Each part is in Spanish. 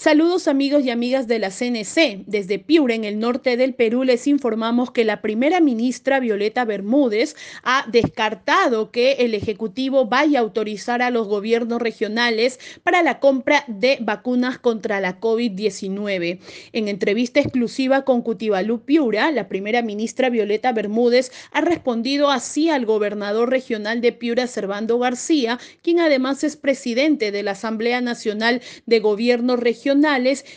Saludos amigos y amigas de la CNC. Desde Piura, en el norte del Perú, les informamos que la primera ministra Violeta Bermúdez ha descartado que el Ejecutivo vaya a autorizar a los gobiernos regionales para la compra de vacunas contra la COVID-19. En entrevista exclusiva con Cutibalú Piura, la primera ministra Violeta Bermúdez ha respondido así al gobernador regional de Piura, Servando García, quien además es presidente de la Asamblea Nacional de Gobiernos Regionales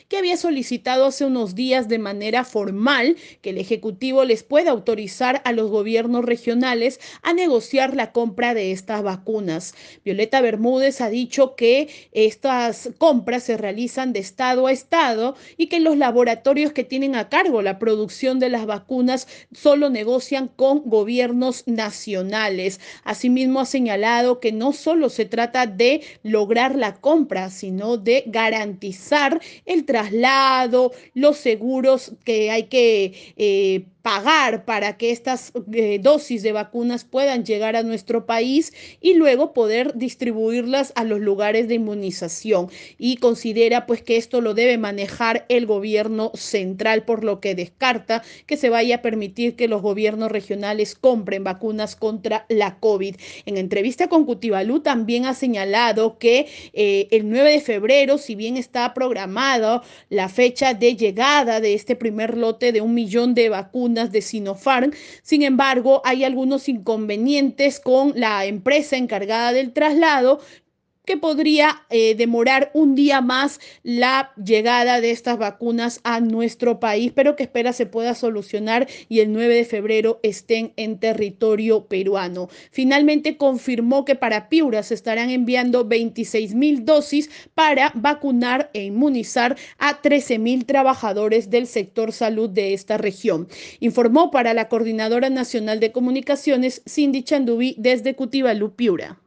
que había solicitado hace unos días de manera formal que el Ejecutivo les pueda autorizar a los gobiernos regionales a negociar la compra de estas vacunas. Violeta Bermúdez ha dicho que estas compras se realizan de estado a estado y que los laboratorios que tienen a cargo la producción de las vacunas solo negocian con gobiernos nacionales. Asimismo ha señalado que no solo se trata de lograr la compra, sino de garantizar el traslado, los seguros que hay que eh, pagar para que estas eh, dosis de vacunas puedan llegar a nuestro país y luego poder distribuirlas a los lugares de inmunización. Y considera pues que esto lo debe manejar el gobierno central, por lo que descarta que se vaya a permitir que los gobiernos regionales compren vacunas contra la COVID. En entrevista con Cutibalú también ha señalado que eh, el 9 de febrero, si bien está programado la fecha de llegada de este primer lote de un millón de vacunas, de Sinopharm. Sin embargo, hay algunos inconvenientes con la empresa encargada del traslado que podría eh, demorar un día más la llegada de estas vacunas a nuestro país, pero que espera se pueda solucionar y el 9 de febrero estén en territorio peruano. Finalmente confirmó que para Piura se estarán enviando 26 mil dosis para vacunar e inmunizar a 13 mil trabajadores del sector salud de esta región. Informó para la Coordinadora Nacional de Comunicaciones, Cindy Chandubi, desde Cutibalú, Piura.